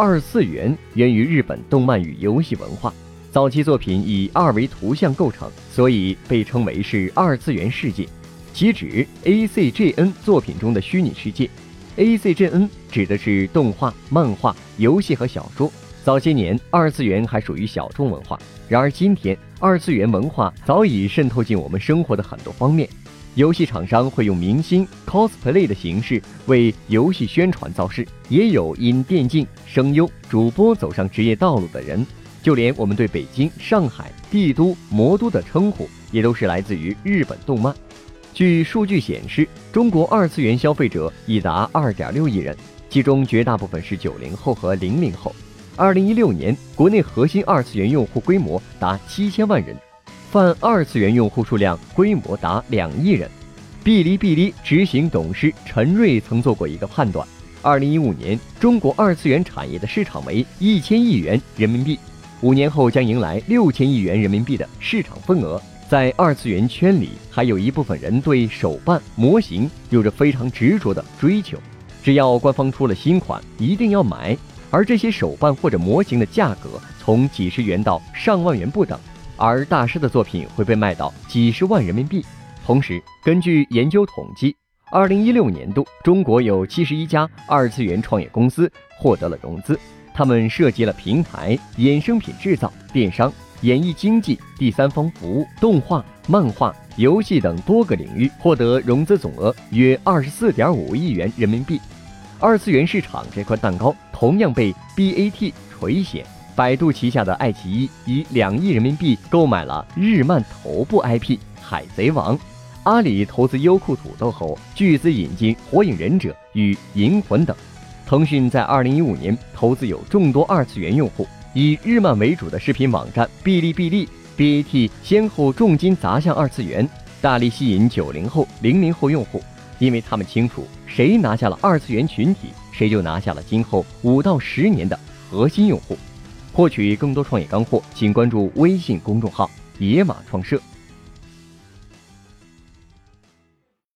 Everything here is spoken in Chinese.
二次元源于日本动漫与游戏文化，早期作品以二维图像构成，所以被称为是二次元世界，其指 A C G N 作品中的虚拟世界。A C G N 指的是动画、漫画、游戏和小说。早些年，二次元还属于小众文化，然而今天，二次元文化早已渗透进我们生活的很多方面。游戏厂商会用明星 cosplay 的形式为游戏宣传造势，也有因电竞、声优、主播走上职业道路的人。就连我们对北京、上海、帝都、魔都的称呼，也都是来自于日本动漫。据数据显示，中国二次元消费者已达二点六亿人，其中绝大部分是九零后和零零后。二零一六年，国内核心二次元用户规模达七千万人，泛二次元用户数量规模达两亿人。哔哩哔哩执行董事陈瑞曾做过一个判断：二零一五年，中国二次元产业的市场为一千亿元人民币，五年后将迎来六千亿元人民币的市场份额。在二次元圈里，还有一部分人对手办模型有着非常执着的追求，只要官方出了新款，一定要买。而这些手办或者模型的价格从几十元到上万元不等，而大师的作品会被卖到几十万人民币。同时，根据研究统计，二零一六年度中国有七十一家二次元创业公司获得了融资，他们涉及了平台、衍生品制造、电商、演艺经济、第三方服务、动画、漫画、游戏等多个领域，获得融资总额约二十四点五亿元人民币。二次元市场这块蛋糕同样被 BAT 垂涎。百度旗下的爱奇艺以两亿人民币购买了日漫头部 IP《海贼王》，阿里投资优酷土豆后巨资引进《火影忍者》与《银魂》等。腾讯在二零一五年投资有众多二次元用户，以日漫为主的视频网站哔哩哔哩。BAT 先后重金砸向二次元，大力吸引九零后、零零后用户。因为他们清楚，谁拿下了二次元群体，谁就拿下了今后五到十年的核心用户。获取更多创业干货，请关注微信公众号“野马创社”。